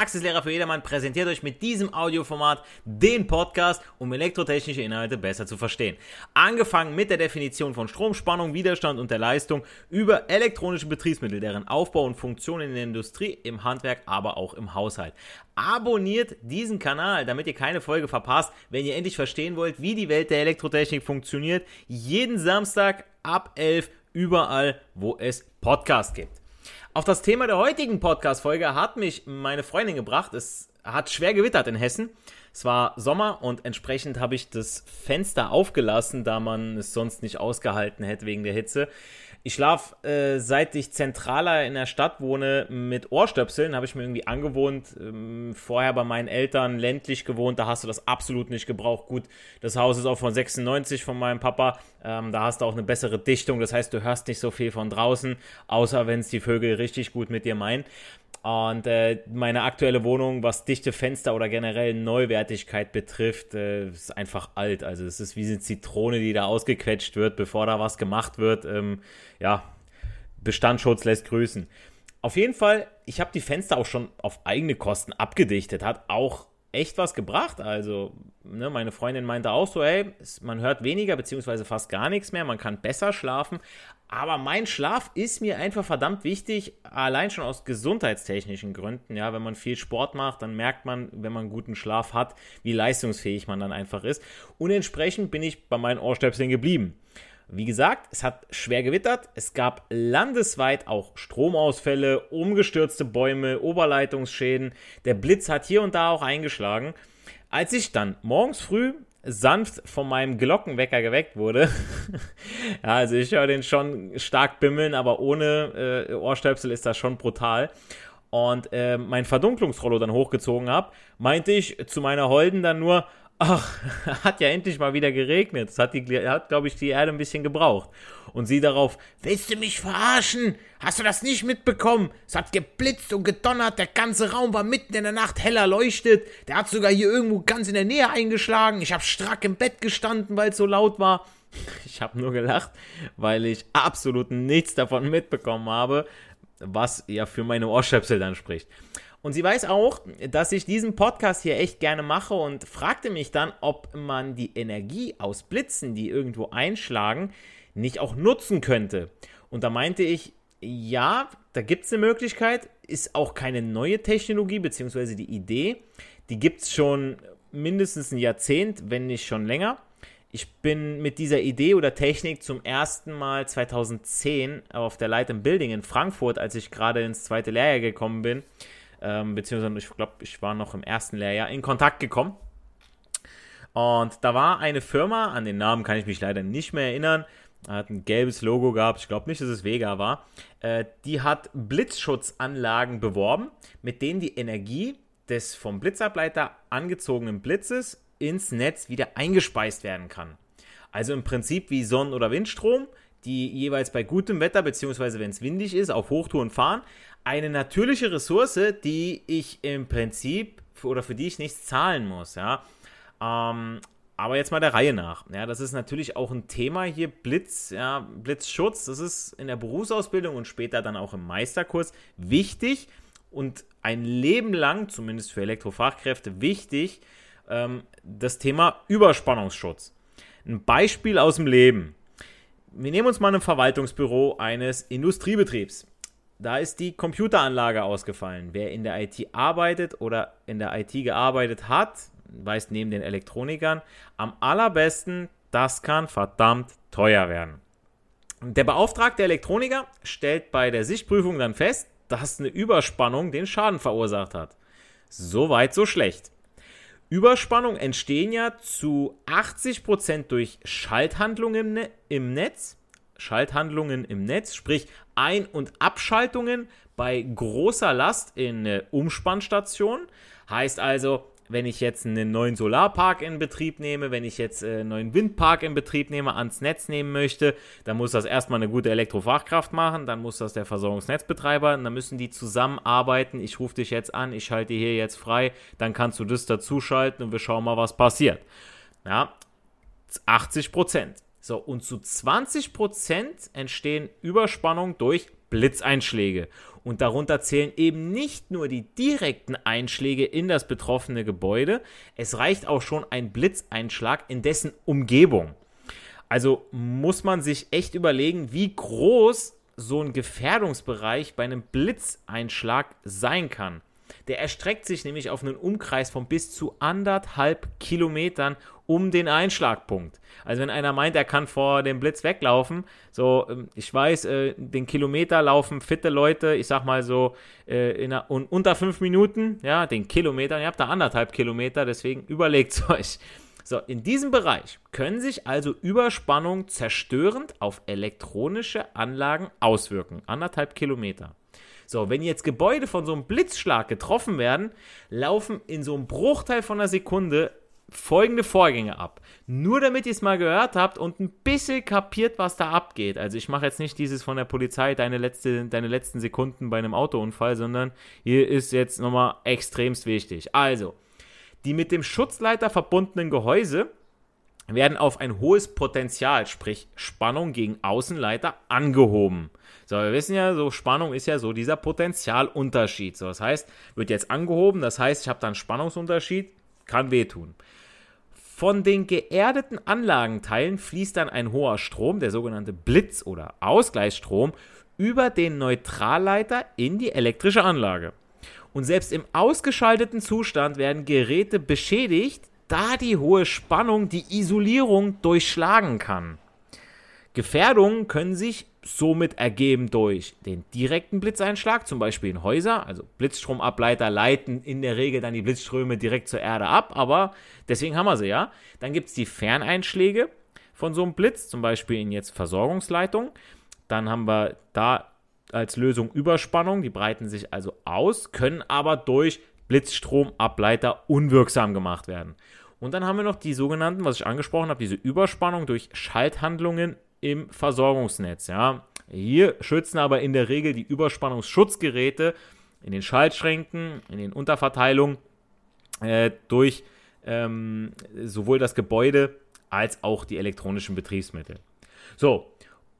Verpraxislehrer für jedermann, präsentiert euch mit diesem Audioformat den Podcast, um elektrotechnische Inhalte besser zu verstehen. Angefangen mit der Definition von Strom, Spannung, Widerstand und der Leistung über elektronische Betriebsmittel, deren Aufbau und Funktion in der Industrie, im Handwerk, aber auch im Haushalt. Abonniert diesen Kanal, damit ihr keine Folge verpasst, wenn ihr endlich verstehen wollt, wie die Welt der Elektrotechnik funktioniert. Jeden Samstag ab 11 Uhr überall, wo es Podcasts gibt. Auf das Thema der heutigen Podcast-Folge hat mich meine Freundin gebracht. Es hat schwer gewittert in Hessen. Es war Sommer und entsprechend habe ich das Fenster aufgelassen, da man es sonst nicht ausgehalten hätte wegen der Hitze. Ich schlafe, äh, seit ich zentraler in der Stadt wohne, mit Ohrstöpseln. Habe ich mir irgendwie angewohnt. Ähm, vorher bei meinen Eltern ländlich gewohnt, da hast du das absolut nicht gebraucht. Gut, das Haus ist auch von 96 von meinem Papa. Ähm, da hast du auch eine bessere Dichtung. Das heißt, du hörst nicht so viel von draußen, außer wenn es die Vögel richtig gut mit dir meinen. Und äh, meine aktuelle Wohnung, was dichte Fenster oder generell Neuwertigkeit betrifft, äh, ist einfach alt. Also es ist wie eine Zitrone, die da ausgequetscht wird, bevor da was gemacht wird. Ähm, ja, Bestandsschutz lässt grüßen. Auf jeden Fall, ich habe die Fenster auch schon auf eigene Kosten abgedichtet. Hat auch echt was gebracht. Also, ne, meine Freundin meinte auch so, hey, man hört weniger beziehungsweise fast gar nichts mehr, man kann besser schlafen. Aber mein Schlaf ist mir einfach verdammt wichtig, allein schon aus gesundheitstechnischen Gründen. Ja, wenn man viel Sport macht, dann merkt man, wenn man guten Schlaf hat, wie leistungsfähig man dann einfach ist. Und entsprechend bin ich bei meinen Ohrstöpseln geblieben. Wie gesagt, es hat schwer gewittert. Es gab landesweit auch Stromausfälle, umgestürzte Bäume, Oberleitungsschäden. Der Blitz hat hier und da auch eingeschlagen. Als ich dann morgens früh sanft von meinem Glockenwecker geweckt wurde. ja, also ich höre den schon stark bimmeln, aber ohne äh, Ohrstöpsel ist das schon brutal. Und äh, mein Verdunklungsrollo dann hochgezogen habe, meinte ich zu meiner Holden dann nur, ach, hat ja endlich mal wieder geregnet. Das hat, hat glaube ich, die Erde ein bisschen gebraucht. Und sie darauf, willst du mich verarschen? Hast du das nicht mitbekommen? Es hat geblitzt und gedonnert, der ganze Raum war mitten in der Nacht heller leuchtet. Der hat sogar hier irgendwo ganz in der Nähe eingeschlagen. Ich habe strack im Bett gestanden, weil es so laut war. Ich habe nur gelacht, weil ich absolut nichts davon mitbekommen habe, was ja für meine Ohrstöpsel dann spricht. Und sie weiß auch, dass ich diesen Podcast hier echt gerne mache und fragte mich dann, ob man die Energie aus Blitzen, die irgendwo einschlagen, nicht auch nutzen könnte. Und da meinte ich, ja, da gibt es eine Möglichkeit, ist auch keine neue Technologie, beziehungsweise die Idee, die gibt es schon mindestens ein Jahrzehnt, wenn nicht schon länger. Ich bin mit dieser Idee oder Technik zum ersten Mal 2010 auf der Light Building in Frankfurt, als ich gerade ins zweite Lehrjahr gekommen bin, ähm, beziehungsweise ich glaube, ich war noch im ersten Lehrjahr, in Kontakt gekommen. Und da war eine Firma, an den Namen kann ich mich leider nicht mehr erinnern, hat ein gelbes Logo gehabt, ich glaube nicht, dass es Vega war, äh, die hat Blitzschutzanlagen beworben, mit denen die Energie des vom Blitzableiter angezogenen Blitzes ins Netz wieder eingespeist werden kann. Also im Prinzip wie Sonnen- oder Windstrom, die jeweils bei gutem Wetter, beziehungsweise wenn es windig ist, auf Hochtouren fahren, eine natürliche Ressource, die ich im Prinzip oder für die ich nichts zahlen muss, ja. Ähm, aber jetzt mal der Reihe nach. Ja, das ist natürlich auch ein Thema hier, Blitz, ja, Blitzschutz, das ist in der Berufsausbildung und später dann auch im Meisterkurs wichtig und ein Leben lang, zumindest für Elektrofachkräfte, wichtig, ähm, das Thema Überspannungsschutz. Ein Beispiel aus dem Leben. Wir nehmen uns mal ein Verwaltungsbüro eines Industriebetriebs da ist die Computeranlage ausgefallen. Wer in der IT arbeitet oder in der IT gearbeitet hat, weiß neben den Elektronikern, am allerbesten, das kann verdammt teuer werden. Der beauftragte Elektroniker stellt bei der Sichtprüfung dann fest, dass eine Überspannung den Schaden verursacht hat. So weit, so schlecht. Überspannung entstehen ja zu 80% durch Schalthandlungen ne-, im Netz. Schalthandlungen im Netz, sprich Ein- und Abschaltungen bei großer Last in Umspannstation. Heißt also, wenn ich jetzt einen neuen Solarpark in Betrieb nehme, wenn ich jetzt äh, einen neuen Windpark in Betrieb nehme, ans Netz nehmen möchte, dann muss das erstmal eine gute Elektrofachkraft machen, dann muss das der Versorgungsnetzbetreiber, dann müssen die zusammenarbeiten. Ich rufe dich jetzt an, ich schalte hier jetzt frei, dann kannst du das dazuschalten und wir schauen mal, was passiert. Ja, 80 Prozent. So, und zu 20 Prozent entstehen Überspannungen durch Blitzeinschläge. Und darunter zählen eben nicht nur die direkten Einschläge in das betroffene Gebäude, es reicht auch schon ein Blitzeinschlag in dessen Umgebung. Also muss man sich echt überlegen, wie groß so ein Gefährdungsbereich bei einem Blitzeinschlag sein kann. Der erstreckt sich nämlich auf einen Umkreis von bis zu anderthalb Kilometern um den Einschlagpunkt. Also wenn einer meint, er kann vor dem Blitz weglaufen, so, ähm, ich weiß, äh, den Kilometer laufen fitte Leute, ich sag mal so, äh, in einer, unter fünf Minuten, ja, den Kilometer, ihr habt da anderthalb Kilometer, deswegen überlegt es euch. So, in diesem Bereich können sich also Überspannungen zerstörend auf elektronische Anlagen auswirken. Anderthalb Kilometer. So, wenn jetzt Gebäude von so einem Blitzschlag getroffen werden, laufen in so einem Bruchteil von einer Sekunde folgende Vorgänge ab. Nur damit ihr es mal gehört habt und ein bisschen kapiert, was da abgeht. Also ich mache jetzt nicht dieses von der Polizei, deine, letzte, deine letzten Sekunden bei einem Autounfall, sondern hier ist jetzt nochmal extremst wichtig. Also, die mit dem Schutzleiter verbundenen Gehäuse werden auf ein hohes Potenzial, sprich Spannung gegen Außenleiter, angehoben. So, wir wissen ja, so Spannung ist ja so dieser Potentialunterschied. So, das heißt, wird jetzt angehoben, das heißt, ich habe dann Spannungsunterschied, kann wehtun. Von den geerdeten Anlagenteilen fließt dann ein hoher Strom, der sogenannte Blitz- oder Ausgleichsstrom, über den Neutralleiter in die elektrische Anlage. Und selbst im ausgeschalteten Zustand werden Geräte beschädigt, da die hohe Spannung die Isolierung durchschlagen kann. Gefährdungen können sich somit ergeben durch den direkten Blitzeinschlag, zum Beispiel in Häuser. Also Blitzstromableiter leiten in der Regel dann die Blitzströme direkt zur Erde ab, aber deswegen haben wir sie ja. Dann gibt es die Ferneinschläge von so einem Blitz, zum Beispiel in jetzt Versorgungsleitungen. Dann haben wir da als Lösung Überspannung, die breiten sich also aus, können aber durch Blitzstromableiter unwirksam gemacht werden. Und dann haben wir noch die sogenannten, was ich angesprochen habe, diese Überspannung durch Schalthandlungen im Versorgungsnetz. Ja. Hier schützen aber in der Regel die Überspannungsschutzgeräte in den Schaltschränken, in den Unterverteilungen äh, durch ähm, sowohl das Gebäude als auch die elektronischen Betriebsmittel. So,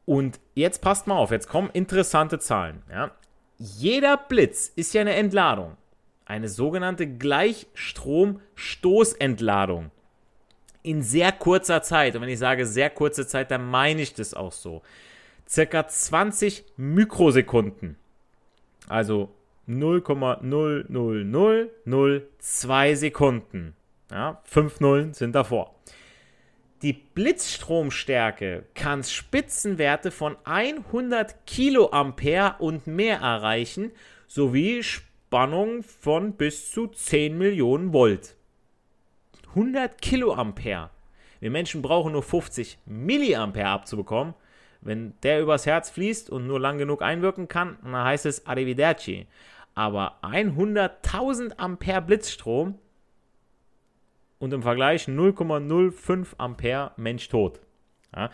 und jetzt passt mal auf, jetzt kommen interessante Zahlen. Ja. Jeder Blitz ist ja eine Entladung eine sogenannte Gleichstrom-Stoßentladung in sehr kurzer Zeit. Und wenn ich sage sehr kurze Zeit, dann meine ich das auch so. Circa 20 Mikrosekunden. Also 0,00002 Sekunden. Ja, 5 Nullen sind davor. Die Blitzstromstärke kann Spitzenwerte von 100 Kiloampere und mehr erreichen, sowie Spannung von bis zu 10 Millionen Volt. 100 Kiloampere. Wir Menschen brauchen nur 50 Milliampere abzubekommen. Wenn der übers Herz fließt und nur lang genug einwirken kann, dann heißt es Arrivederci. Aber 100.000 Ampere Blitzstrom und im Vergleich 0,05 Ampere Mensch tot. Ja?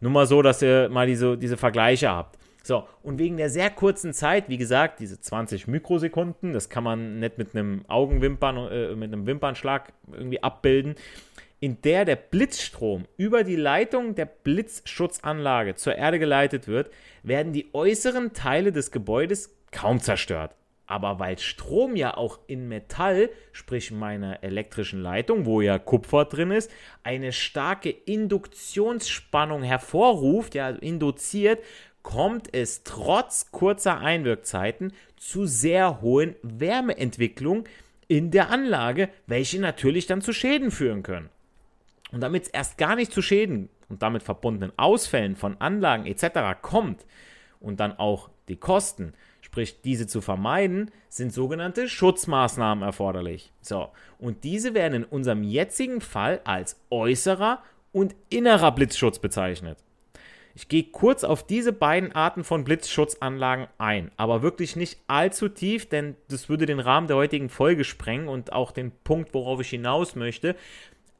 Nur mal so, dass ihr mal diese, diese Vergleiche habt. So, und wegen der sehr kurzen Zeit, wie gesagt, diese 20 Mikrosekunden, das kann man nicht mit einem Augenwimpern, äh, mit einem Wimpernschlag irgendwie abbilden, in der der Blitzstrom über die Leitung der Blitzschutzanlage zur Erde geleitet wird, werden die äußeren Teile des Gebäudes kaum zerstört. Aber weil Strom ja auch in Metall, sprich meiner elektrischen Leitung, wo ja Kupfer drin ist, eine starke Induktionsspannung hervorruft, ja, also induziert, kommt es trotz kurzer Einwirkzeiten zu sehr hohen Wärmeentwicklungen in der Anlage, welche natürlich dann zu Schäden führen können. Und damit es erst gar nicht zu Schäden und damit verbundenen Ausfällen von Anlagen etc. kommt und dann auch die Kosten, sprich diese zu vermeiden, sind sogenannte Schutzmaßnahmen erforderlich. So, und diese werden in unserem jetzigen Fall als äußerer und innerer Blitzschutz bezeichnet. Ich gehe kurz auf diese beiden Arten von Blitzschutzanlagen ein, aber wirklich nicht allzu tief, denn das würde den Rahmen der heutigen Folge sprengen und auch den Punkt, worauf ich hinaus möchte.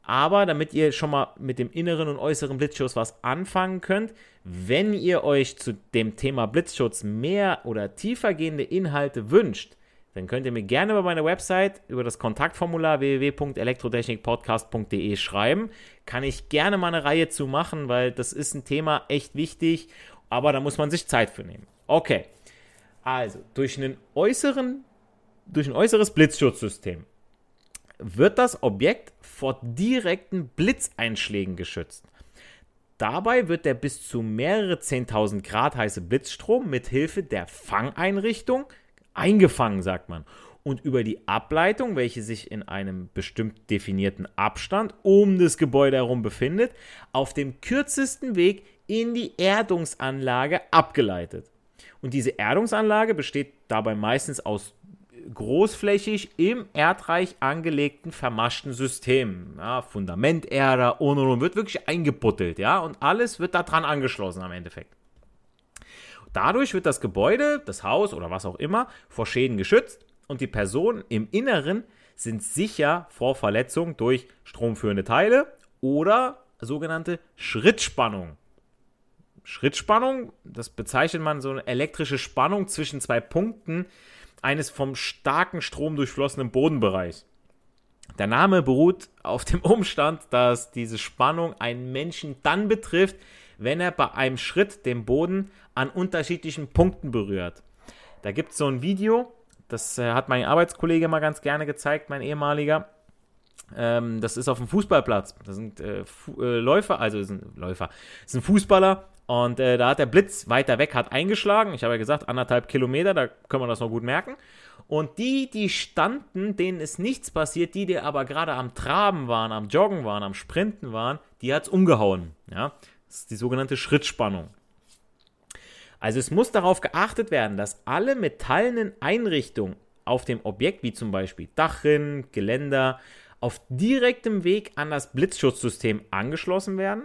Aber damit ihr schon mal mit dem inneren und äußeren Blitzschutz was anfangen könnt, wenn ihr euch zu dem Thema Blitzschutz mehr oder tiefer gehende Inhalte wünscht, dann könnt ihr mir gerne über meine Website, über das Kontaktformular www.elektrotechnikpodcast.de schreiben. Kann ich gerne mal eine Reihe zu machen, weil das ist ein Thema echt wichtig, aber da muss man sich Zeit für nehmen. Okay, also durch, einen äußeren, durch ein äußeres Blitzschutzsystem wird das Objekt vor direkten Blitzeinschlägen geschützt. Dabei wird der bis zu mehrere 10.000 Grad heiße Blitzstrom mit Hilfe der Fangeinrichtung eingefangen, sagt man. Und über die Ableitung, welche sich in einem bestimmt definierten Abstand um das Gebäude herum befindet, auf dem kürzesten Weg in die Erdungsanlage abgeleitet. Und diese Erdungsanlage besteht dabei meistens aus großflächig im Erdreich angelegten vermaschten Systemen. Ja, Fundamenterder und und und wird wirklich eingebuttelt, ja, und alles wird daran angeschlossen am Endeffekt. Dadurch wird das Gebäude, das Haus oder was auch immer vor Schäden geschützt und die Personen im Inneren sind sicher vor Verletzung durch stromführende Teile oder sogenannte Schrittspannung. Schrittspannung, das bezeichnet man so eine elektrische Spannung zwischen zwei Punkten eines vom starken Strom durchflossenen Bodenbereichs. Der Name beruht auf dem Umstand, dass diese Spannung einen Menschen dann betrifft, wenn er bei einem Schritt den Boden an unterschiedlichen Punkten berührt. Da gibt es so ein Video, das äh, hat mein Arbeitskollege mal ganz gerne gezeigt, mein ehemaliger. Ähm, das ist auf dem Fußballplatz. Das sind äh, äh, Läufer, also sind Läufer, das sind Fußballer und äh, da hat der Blitz weiter weg hat eingeschlagen. Ich habe ja gesagt, anderthalb Kilometer, da können wir das noch gut merken. Und die, die standen, denen ist nichts passiert, die, die aber gerade am Traben waren, am Joggen waren, am Sprinten waren, die hat es umgehauen. Ja? Das ist die sogenannte Schrittspannung. Also es muss darauf geachtet werden, dass alle metallenen Einrichtungen auf dem Objekt, wie zum Beispiel Dachrinnen, Geländer, auf direktem Weg an das Blitzschutzsystem angeschlossen werden.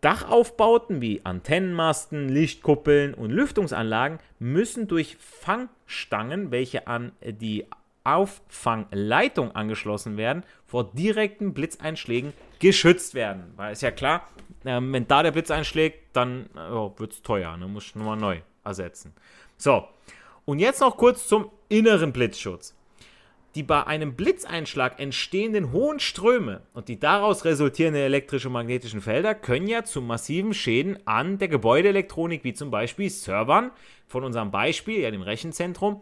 Dachaufbauten wie Antennenmasten, Lichtkuppeln und Lüftungsanlagen müssen durch Fangstangen, welche an die Auffangleitung angeschlossen werden, vor direkten Blitzeinschlägen geschützt werden. Weil ist ja klar, ähm, wenn da der Blitz einschlägt, dann oh, wird es teuer, ne? muss nochmal neu ersetzen. So, und jetzt noch kurz zum inneren Blitzschutz. Die bei einem Blitzeinschlag entstehenden hohen Ströme und die daraus resultierenden elektrischen und magnetischen Felder können ja zu massiven Schäden an der Gebäudeelektronik, wie zum Beispiel Servern von unserem Beispiel, ja dem Rechenzentrum,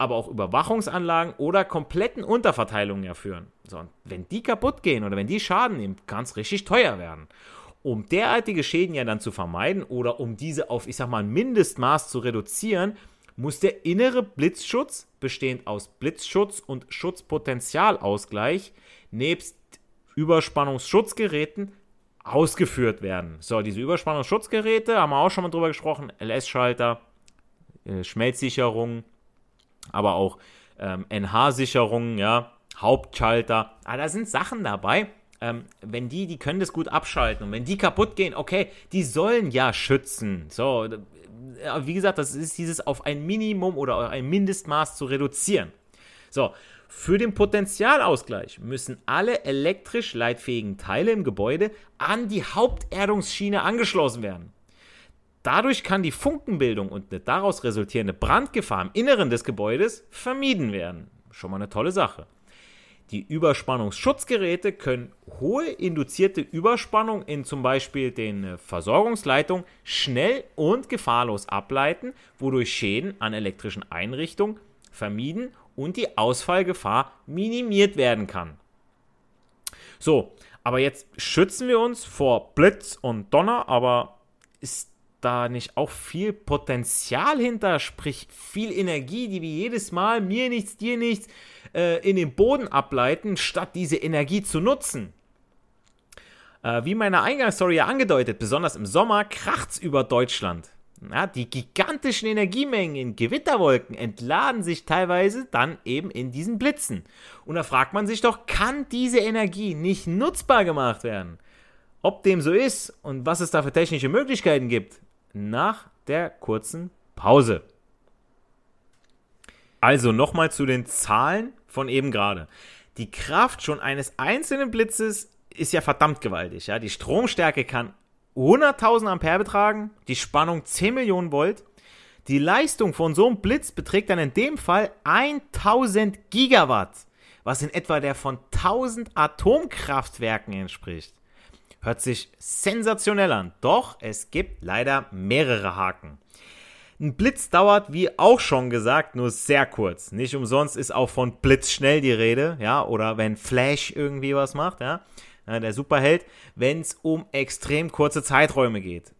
aber auch Überwachungsanlagen oder kompletten Unterverteilungen ja führen. So, und wenn die kaputt gehen oder wenn die Schaden nehmen, kann es richtig teuer werden. Um derartige Schäden ja dann zu vermeiden oder um diese auf, ich sag mal, ein Mindestmaß zu reduzieren, muss der innere Blitzschutz, bestehend aus Blitzschutz und Schutzpotentialausgleich, nebst Überspannungsschutzgeräten ausgeführt werden. So, diese Überspannungsschutzgeräte haben wir auch schon mal drüber gesprochen. LS-Schalter, äh, Schmelzsicherung, aber auch ähm, NH-Sicherungen, ja, Hauptschalter. Ah, da sind Sachen dabei, ähm, wenn die, die können das gut abschalten und wenn die kaputt gehen, okay, die sollen ja schützen. So, wie gesagt, das ist dieses auf ein Minimum oder ein Mindestmaß zu reduzieren. So, für den Potentialausgleich müssen alle elektrisch leitfähigen Teile im Gebäude an die Haupterdungsschiene angeschlossen werden. Dadurch kann die Funkenbildung und eine daraus resultierende Brandgefahr im Inneren des Gebäudes vermieden werden. Schon mal eine tolle Sache. Die Überspannungsschutzgeräte können hohe induzierte Überspannung in zum Beispiel den äh, Versorgungsleitungen schnell und gefahrlos ableiten, wodurch Schäden an elektrischen Einrichtungen vermieden und die Ausfallgefahr minimiert werden kann. So, aber jetzt schützen wir uns vor Blitz und Donner, aber ist da nicht auch viel Potenzial hinter, sprich viel Energie, die wir jedes Mal mir nichts, dir nichts äh, in den Boden ableiten, statt diese Energie zu nutzen? Äh, wie meine Eingangsstory ja angedeutet, besonders im Sommer kracht's über Deutschland. Ja, die gigantischen Energiemengen in Gewitterwolken entladen sich teilweise dann eben in diesen Blitzen. Und da fragt man sich doch, kann diese Energie nicht nutzbar gemacht werden? Ob dem so ist und was es da für technische Möglichkeiten gibt, nach der kurzen Pause. Also nochmal zu den Zahlen von eben gerade. Die Kraft schon eines einzelnen Blitzes ist ja verdammt gewaltig. Ja? Die Stromstärke kann 100.000 Ampere betragen, die Spannung 10 Millionen Volt. Die Leistung von so einem Blitz beträgt dann in dem Fall 1000 Gigawatt, was in etwa der von 1000 Atomkraftwerken entspricht. Hört sich sensationell an, doch es gibt leider mehrere Haken. Ein Blitz dauert, wie auch schon gesagt, nur sehr kurz. Nicht umsonst ist auch von blitzschnell die Rede, ja, oder wenn Flash irgendwie was macht, ja der Superheld, wenn es um extrem kurze Zeiträume geht.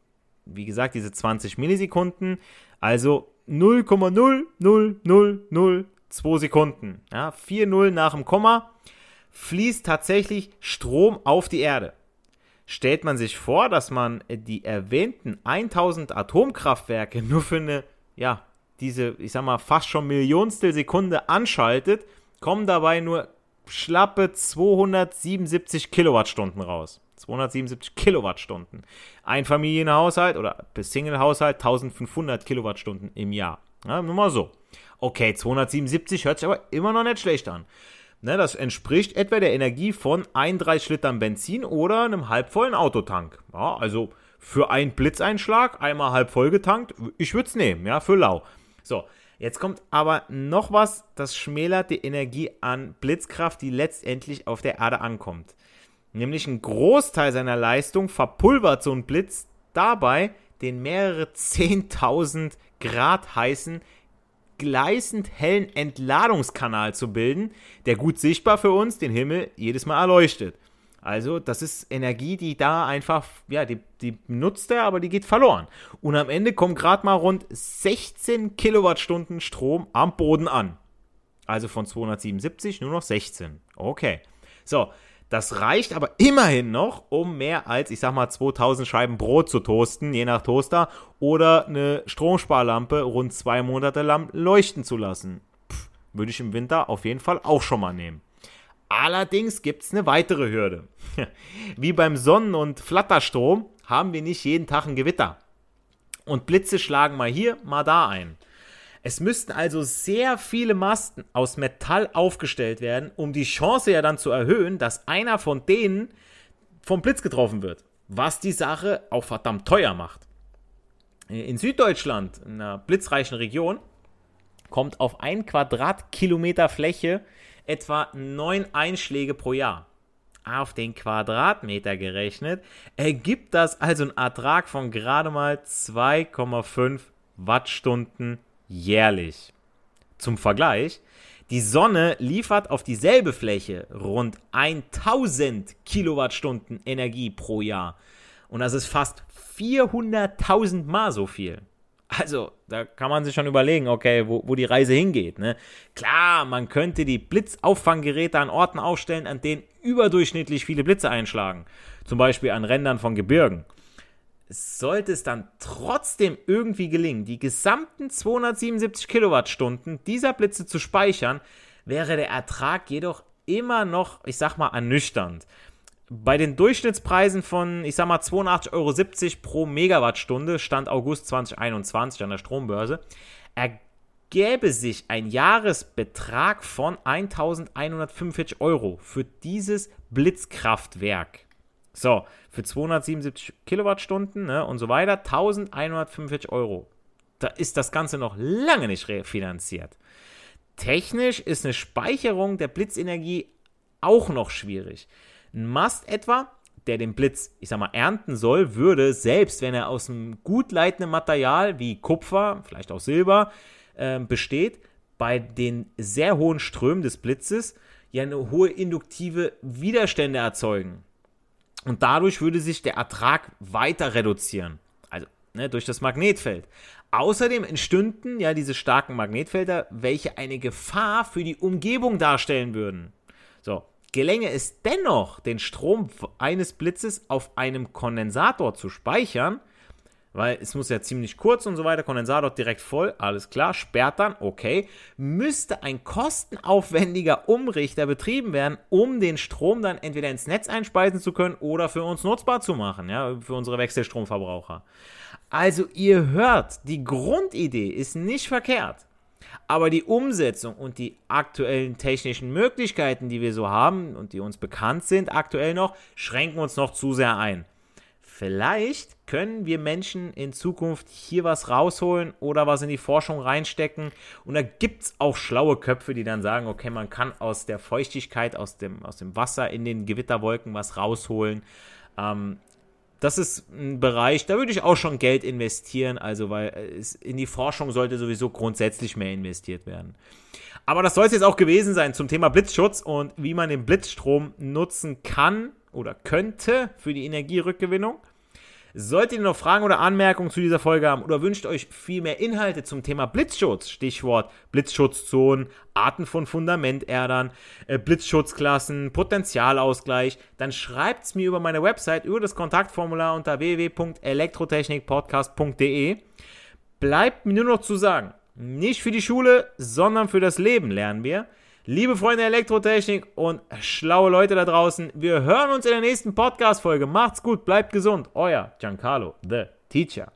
Wie gesagt, diese 20 Millisekunden, also 0,00002 Sekunden. Ja, 4-0 nach dem Komma fließt tatsächlich Strom auf die Erde. Stellt man sich vor, dass man die erwähnten 1000 Atomkraftwerke nur für eine, ja, diese, ich sag mal, fast schon Millionstel Sekunde anschaltet, kommen dabei nur schlappe 277 Kilowattstunden raus. 277 Kilowattstunden. Ein Familienhaushalt oder Single-Haushalt 1500 Kilowattstunden im Jahr. Ja, nur mal so. Okay, 277 hört sich aber immer noch nicht schlecht an. Ne, das entspricht etwa der Energie von 31 Litern Benzin oder einem halbvollen Autotank. Ja, also für einen Blitzeinschlag einmal halb voll getankt, ich würde es nehmen, ja, für lau. So, Jetzt kommt aber noch was, das schmälert die Energie an Blitzkraft, die letztendlich auf der Erde ankommt. Nämlich ein Großteil seiner Leistung verpulvert so ein Blitz dabei, den mehrere 10.000 Grad heißen, gleißend hellen Entladungskanal zu bilden, der gut sichtbar für uns den Himmel jedes Mal erleuchtet. Also, das ist Energie, die da einfach, ja, die, die nutzt er, aber die geht verloren. Und am Ende kommen gerade mal rund 16 Kilowattstunden Strom am Boden an. Also von 277 nur noch 16. Okay. So, das reicht aber immerhin noch, um mehr als, ich sag mal, 2000 Scheiben Brot zu toasten, je nach Toaster, oder eine Stromsparlampe rund zwei Monate lang leuchten zu lassen. Pff, würde ich im Winter auf jeden Fall auch schon mal nehmen. Allerdings gibt es eine weitere Hürde. Wie beim Sonnen- und Flatterstrom haben wir nicht jeden Tag ein Gewitter. Und Blitze schlagen mal hier, mal da ein. Es müssten also sehr viele Masten aus Metall aufgestellt werden, um die Chance ja dann zu erhöhen, dass einer von denen vom Blitz getroffen wird. Was die Sache auch verdammt teuer macht. In Süddeutschland, in einer blitzreichen Region, kommt auf ein Quadratkilometer Fläche etwa neun Einschläge pro Jahr. Auf den Quadratmeter gerechnet ergibt das also einen Ertrag von gerade mal 2,5 Wattstunden jährlich. Zum Vergleich, die Sonne liefert auf dieselbe Fläche rund 1000 Kilowattstunden Energie pro Jahr. Und das ist fast 400.000 Mal so viel. Also, da kann man sich schon überlegen, okay, wo, wo die Reise hingeht. Ne? Klar, man könnte die Blitzauffanggeräte an Orten aufstellen, an denen überdurchschnittlich viele Blitze einschlagen. Zum Beispiel an Rändern von Gebirgen. Sollte es dann trotzdem irgendwie gelingen, die gesamten 277 Kilowattstunden dieser Blitze zu speichern, wäre der Ertrag jedoch immer noch, ich sag mal, ernüchternd bei den Durchschnittspreisen von, ich sag mal, 82,70 Euro pro Megawattstunde, Stand August 2021 an der Strombörse, ergäbe sich ein Jahresbetrag von 1145 Euro für dieses Blitzkraftwerk. So, für 277 Kilowattstunden ne, und so weiter, 1145 Euro. Da ist das Ganze noch lange nicht refinanziert. Technisch ist eine Speicherung der Blitzenergie auch noch schwierig. Ein Mast etwa, der den Blitz, ich sag mal, ernten soll, würde, selbst wenn er aus einem gut leitenden Material wie Kupfer, vielleicht auch Silber, äh, besteht, bei den sehr hohen Strömen des Blitzes ja eine hohe induktive Widerstände erzeugen. Und dadurch würde sich der Ertrag weiter reduzieren. Also ne, durch das Magnetfeld. Außerdem entstünden ja diese starken Magnetfelder, welche eine Gefahr für die Umgebung darstellen würden. So, gelänge es dennoch, den Strom eines Blitzes auf einem Kondensator zu speichern, weil es muss ja ziemlich kurz und so weiter, Kondensator direkt voll, alles klar, sperrt dann, okay, müsste ein kostenaufwendiger Umrichter betrieben werden, um den Strom dann entweder ins Netz einspeisen zu können oder für uns nutzbar zu machen, ja, für unsere Wechselstromverbraucher. Also ihr hört, die Grundidee ist nicht verkehrt. Aber die Umsetzung und die aktuellen technischen Möglichkeiten, die wir so haben und die uns bekannt sind aktuell noch, schränken uns noch zu sehr ein. Vielleicht können wir Menschen in Zukunft hier was rausholen oder was in die Forschung reinstecken. Und da gibt es auch schlaue Köpfe, die dann sagen, okay, man kann aus der Feuchtigkeit, aus dem, aus dem Wasser in den Gewitterwolken was rausholen. Ähm, das ist ein Bereich, da würde ich auch schon Geld investieren, also weil in die Forschung sollte sowieso grundsätzlich mehr investiert werden. Aber das soll es jetzt auch gewesen sein zum Thema Blitzschutz und wie man den Blitzstrom nutzen kann oder könnte für die Energierückgewinnung. Solltet ihr noch Fragen oder Anmerkungen zu dieser Folge haben oder wünscht euch viel mehr Inhalte zum Thema Blitzschutz, Stichwort Blitzschutzzonen, Arten von Fundamenterdern, äh, Blitzschutzklassen, Potentialausgleich, dann schreibt es mir über meine Website, über das Kontaktformular unter www.elektrotechnikpodcast.de. Bleibt mir nur noch zu sagen, nicht für die Schule, sondern für das Leben lernen wir. Liebe Freunde Elektrotechnik und schlaue Leute da draußen, wir hören uns in der nächsten Podcast-Folge. Macht's gut, bleibt gesund. Euer Giancarlo, the Teacher.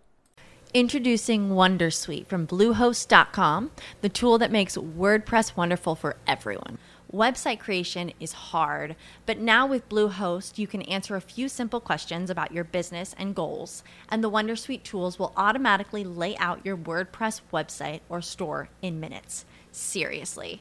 Introducing Wondersuite from Bluehost.com, the tool that makes WordPress wonderful for everyone. Website creation is hard, but now with Bluehost, you can answer a few simple questions about your business and goals, and the Wondersuite tools will automatically lay out your WordPress website or store in minutes. Seriously.